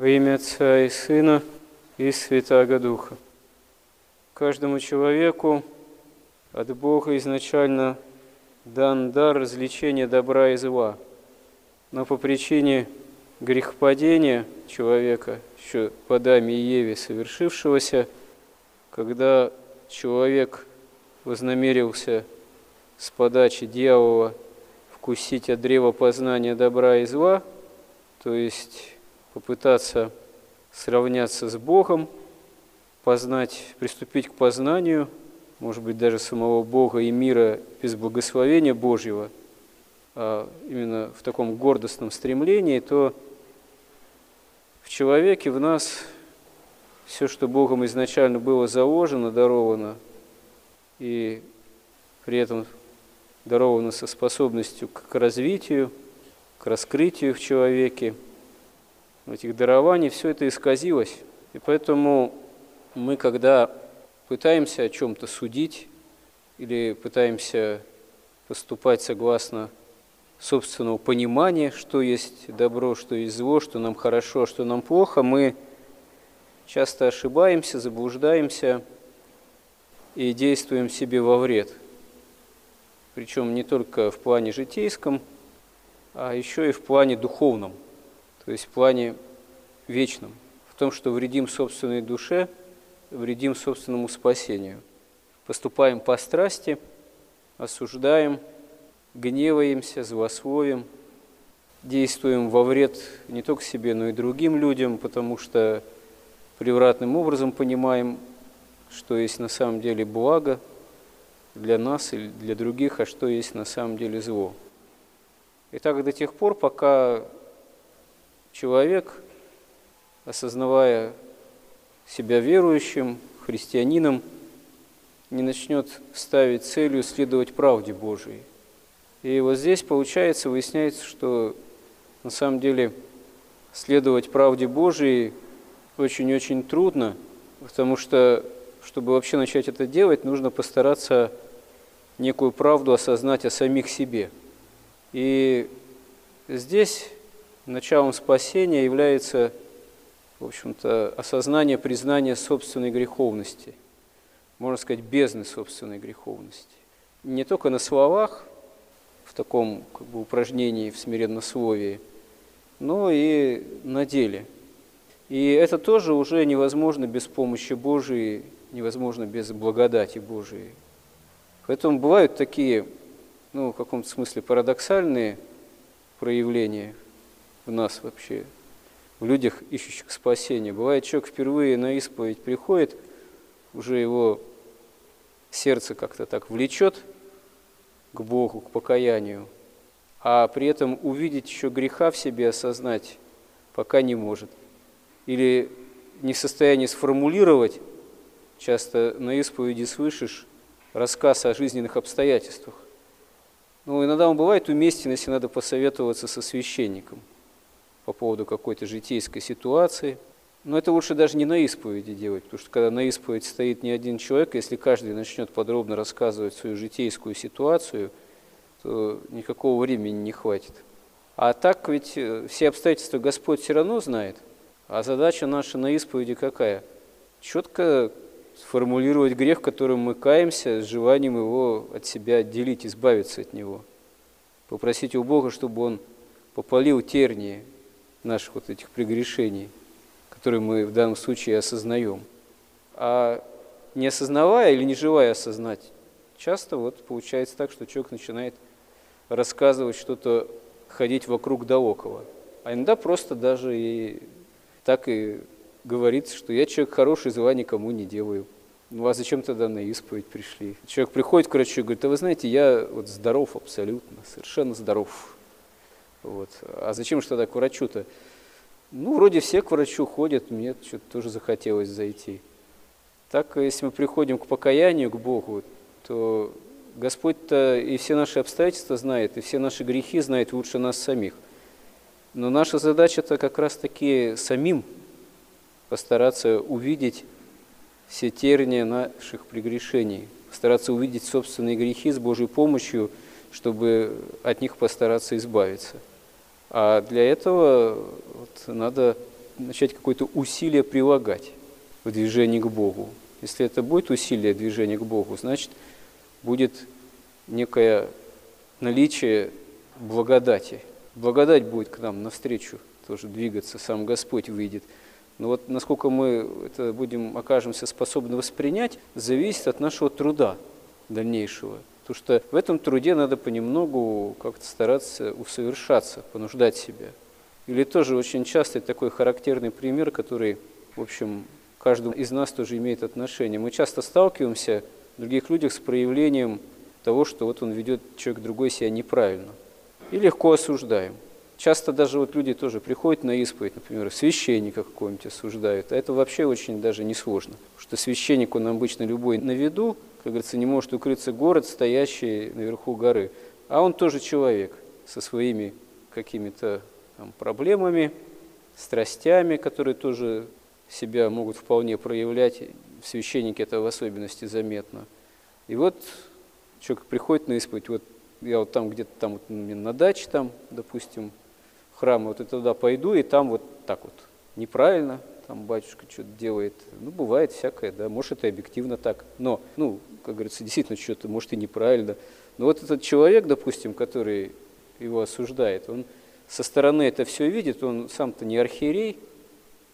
Во имя Отца и Сына и Святаго Духа. Каждому человеку от Бога изначально дан дар развлечения добра и зла. Но по причине грехопадения человека, еще по Адаме и Еве совершившегося, когда человек вознамерился с подачи дьявола вкусить от древа познания добра и зла, то есть попытаться сравняться с Богом, познать, приступить к познанию, может быть, даже самого Бога и мира без благословения Божьего, а именно в таком гордостном стремлении, то в человеке, в нас все, что Богом изначально было заложено, даровано, и при этом даровано со способностью к развитию, к раскрытию в человеке – этих дарований, все это исказилось. И поэтому мы, когда пытаемся о чем-то судить или пытаемся поступать согласно собственного понимания, что есть добро, что есть зло, что нам хорошо, а что нам плохо, мы часто ошибаемся, заблуждаемся и действуем себе во вред. Причем не только в плане житейском, а еще и в плане духовном – то есть в плане вечном, в том, что вредим собственной душе, вредим собственному спасению. Поступаем по страсти, осуждаем, гневаемся, злословим, действуем во вред не только себе, но и другим людям, потому что превратным образом понимаем, что есть на самом деле благо для нас или для других, а что есть на самом деле зло. И так до тех пор, пока человек, осознавая себя верующим, христианином, не начнет ставить целью следовать правде Божией. И вот здесь получается, выясняется, что на самом деле следовать правде Божией очень-очень трудно, потому что, чтобы вообще начать это делать, нужно постараться некую правду осознать о самих себе. И здесь началом спасения является, в общем-то, осознание, признание собственной греховности, можно сказать, бездны собственной греховности. Не только на словах, в таком как бы, упражнении в смиреннословии, но и на деле. И это тоже уже невозможно без помощи Божией, невозможно без благодати Божией. Поэтому бывают такие, ну, в каком-то смысле парадоксальные проявления – в нас вообще, в людях, ищущих спасения. Бывает, человек впервые на исповедь приходит, уже его сердце как-то так влечет к Богу, к покаянию, а при этом увидеть еще греха в себе, осознать пока не может. Или не в состоянии сформулировать, часто на исповеди слышишь рассказ о жизненных обстоятельствах. Ну, иногда он бывает уместен, если надо посоветоваться со священником по поводу какой-то житейской ситуации. Но это лучше даже не на исповеди делать, потому что когда на исповедь стоит не один человек, если каждый начнет подробно рассказывать свою житейскую ситуацию, то никакого времени не хватит. А так ведь э, все обстоятельства Господь все равно знает, а задача наша на исповеди какая? Четко сформулировать грех, которым мы каемся, с желанием его от себя отделить, избавиться от него. Попросить у Бога, чтобы Он попалил тернии, наших вот этих прегрешений, которые мы в данном случае осознаем. А не осознавая или не желая осознать, часто вот получается так, что человек начинает рассказывать что-то, ходить вокруг да около. А иногда просто даже и так и говорится, что я человек хороший, зла никому не делаю. Ну а зачем тогда на исповедь пришли? Человек приходит к врачу и говорит, а вы знаете, я вот здоров абсолютно, совершенно здоров. Вот. А зачем же тогда к врачу-то? Ну, вроде все к врачу ходят, мне что-то тоже захотелось зайти. Так, если мы приходим к покаянию, к Богу, то Господь-то и все наши обстоятельства знает, и все наши грехи знает лучше нас самих. Но наша задача-то как раз-таки самим постараться увидеть все терния наших прегрешений, постараться увидеть собственные грехи с Божьей помощью, чтобы от них постараться избавиться – а для этого вот надо начать какое-то усилие прилагать в движении к Богу. Если это будет усилие движения к Богу, значит, будет некое наличие благодати. Благодать будет к нам навстречу тоже двигаться, сам Господь выйдет. Но вот насколько мы это будем, окажемся способны воспринять, зависит от нашего труда дальнейшего. Потому что в этом труде надо понемногу как-то стараться усовершаться, понуждать себя. Или тоже очень часто такой характерный пример, который, в общем, каждому из нас тоже имеет отношение. Мы часто сталкиваемся в других людях с проявлением того, что вот он ведет человек другой себя неправильно. И легко осуждаем. Часто даже вот люди тоже приходят на исповедь, например, священника какого-нибудь осуждают, а это вообще очень даже несложно. Потому что священник, он обычно любой на виду, как говорится, не может укрыться город, стоящий наверху горы. А он тоже человек со своими какими-то проблемами, страстями, которые тоже себя могут вполне проявлять. В священнике это в особенности заметно. И вот человек приходит на исповедь, вот я вот там где-то там вот на даче там, допустим, храм, вот я туда пойду, и там вот так вот неправильно, там батюшка что-то делает. Ну, бывает всякое, да, может, это объективно так. Но, ну, как говорится, действительно что-то, может, и неправильно. Но вот этот человек, допустим, который его осуждает, он со стороны это все видит, он сам-то не архиерей,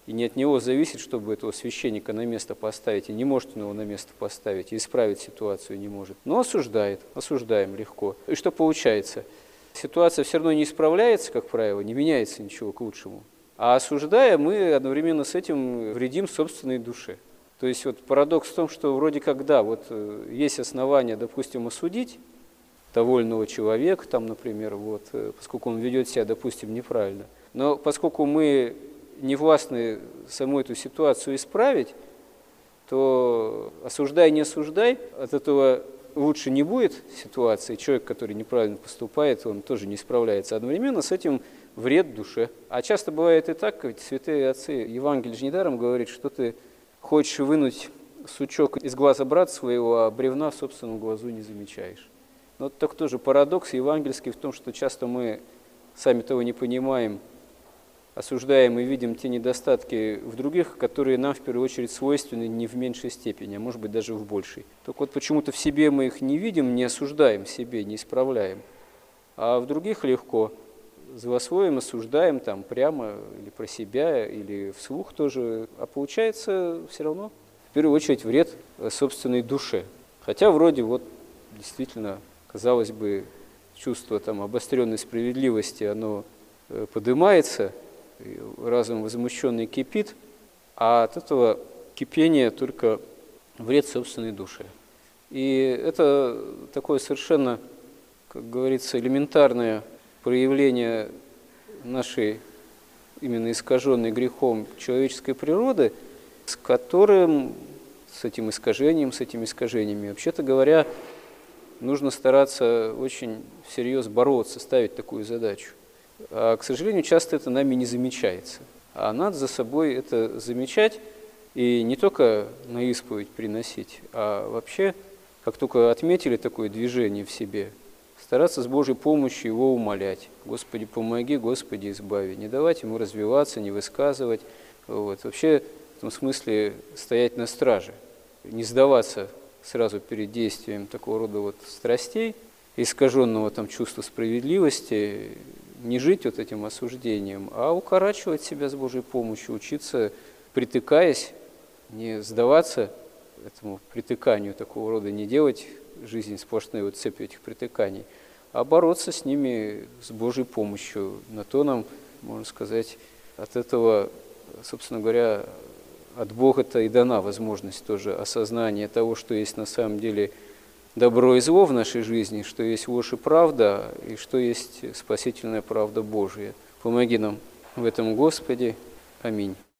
и не от него зависит, чтобы этого священника на место поставить, и не может он его на место поставить, и исправить ситуацию не может. Но осуждает, осуждаем легко. И что получается? Ситуация все равно не исправляется, как правило, не меняется ничего к лучшему. А осуждая, мы одновременно с этим вредим собственной душе. То есть вот парадокс в том, что вроде как да, вот э, есть основания, допустим, осудить довольного человека, там, например, вот, э, поскольку он ведет себя, допустим, неправильно. Но поскольку мы не властны саму эту ситуацию исправить, то осуждай, не осуждай, от этого лучше не будет ситуации. Человек, который неправильно поступает, он тоже не справляется. Одновременно с этим вред душе. А часто бывает и так, ведь святые отцы Евангелие же недаром говорит, что ты хочешь вынуть сучок из глаза брата своего, а бревна в собственном глазу не замечаешь. Но это тоже парадокс евангельский в том, что часто мы, сами того не понимаем, осуждаем и видим те недостатки в других, которые нам в первую очередь свойственны не в меньшей степени, а может быть даже в большей. Только вот почему-то в себе мы их не видим, не осуждаем себе, не исправляем, а в других легко злословим, осуждаем там прямо или про себя, или вслух тоже, а получается все равно в первую очередь вред собственной душе. Хотя вроде вот действительно, казалось бы, чувство там обостренной справедливости, оно э, поднимается – разум возмущенный кипит, а от этого кипения только вред собственной душе. И это такое совершенно, как говорится, элементарное проявление нашей именно искаженной грехом человеческой природы, с которым, с этим искажением, с этими искажениями, вообще-то говоря, нужно стараться очень всерьез бороться, ставить такую задачу. А, к сожалению, часто это нами не замечается. А надо за собой это замечать и не только на исповедь приносить, а вообще, как только отметили такое движение в себе, стараться с Божьей помощью его умолять. Господи, помоги, Господи, избави. Не давать ему развиваться, не высказывать. Вот. Вообще, в том смысле, стоять на страже, не сдаваться сразу перед действием такого рода вот страстей, искаженного там чувства справедливости, не жить вот этим осуждением, а укорачивать себя с Божьей помощью, учиться, притыкаясь, не сдаваться этому притыканию такого рода, не делать жизнь сплошной вот цепью этих притыканий, а бороться с ними с Божьей помощью. На то нам, можно сказать, от этого, собственно говоря, от Бога-то и дана возможность тоже осознания того, что есть на самом деле – добро и зло в нашей жизни, что есть ложь и правда, и что есть спасительная правда Божия. Помоги нам в этом, Господи. Аминь.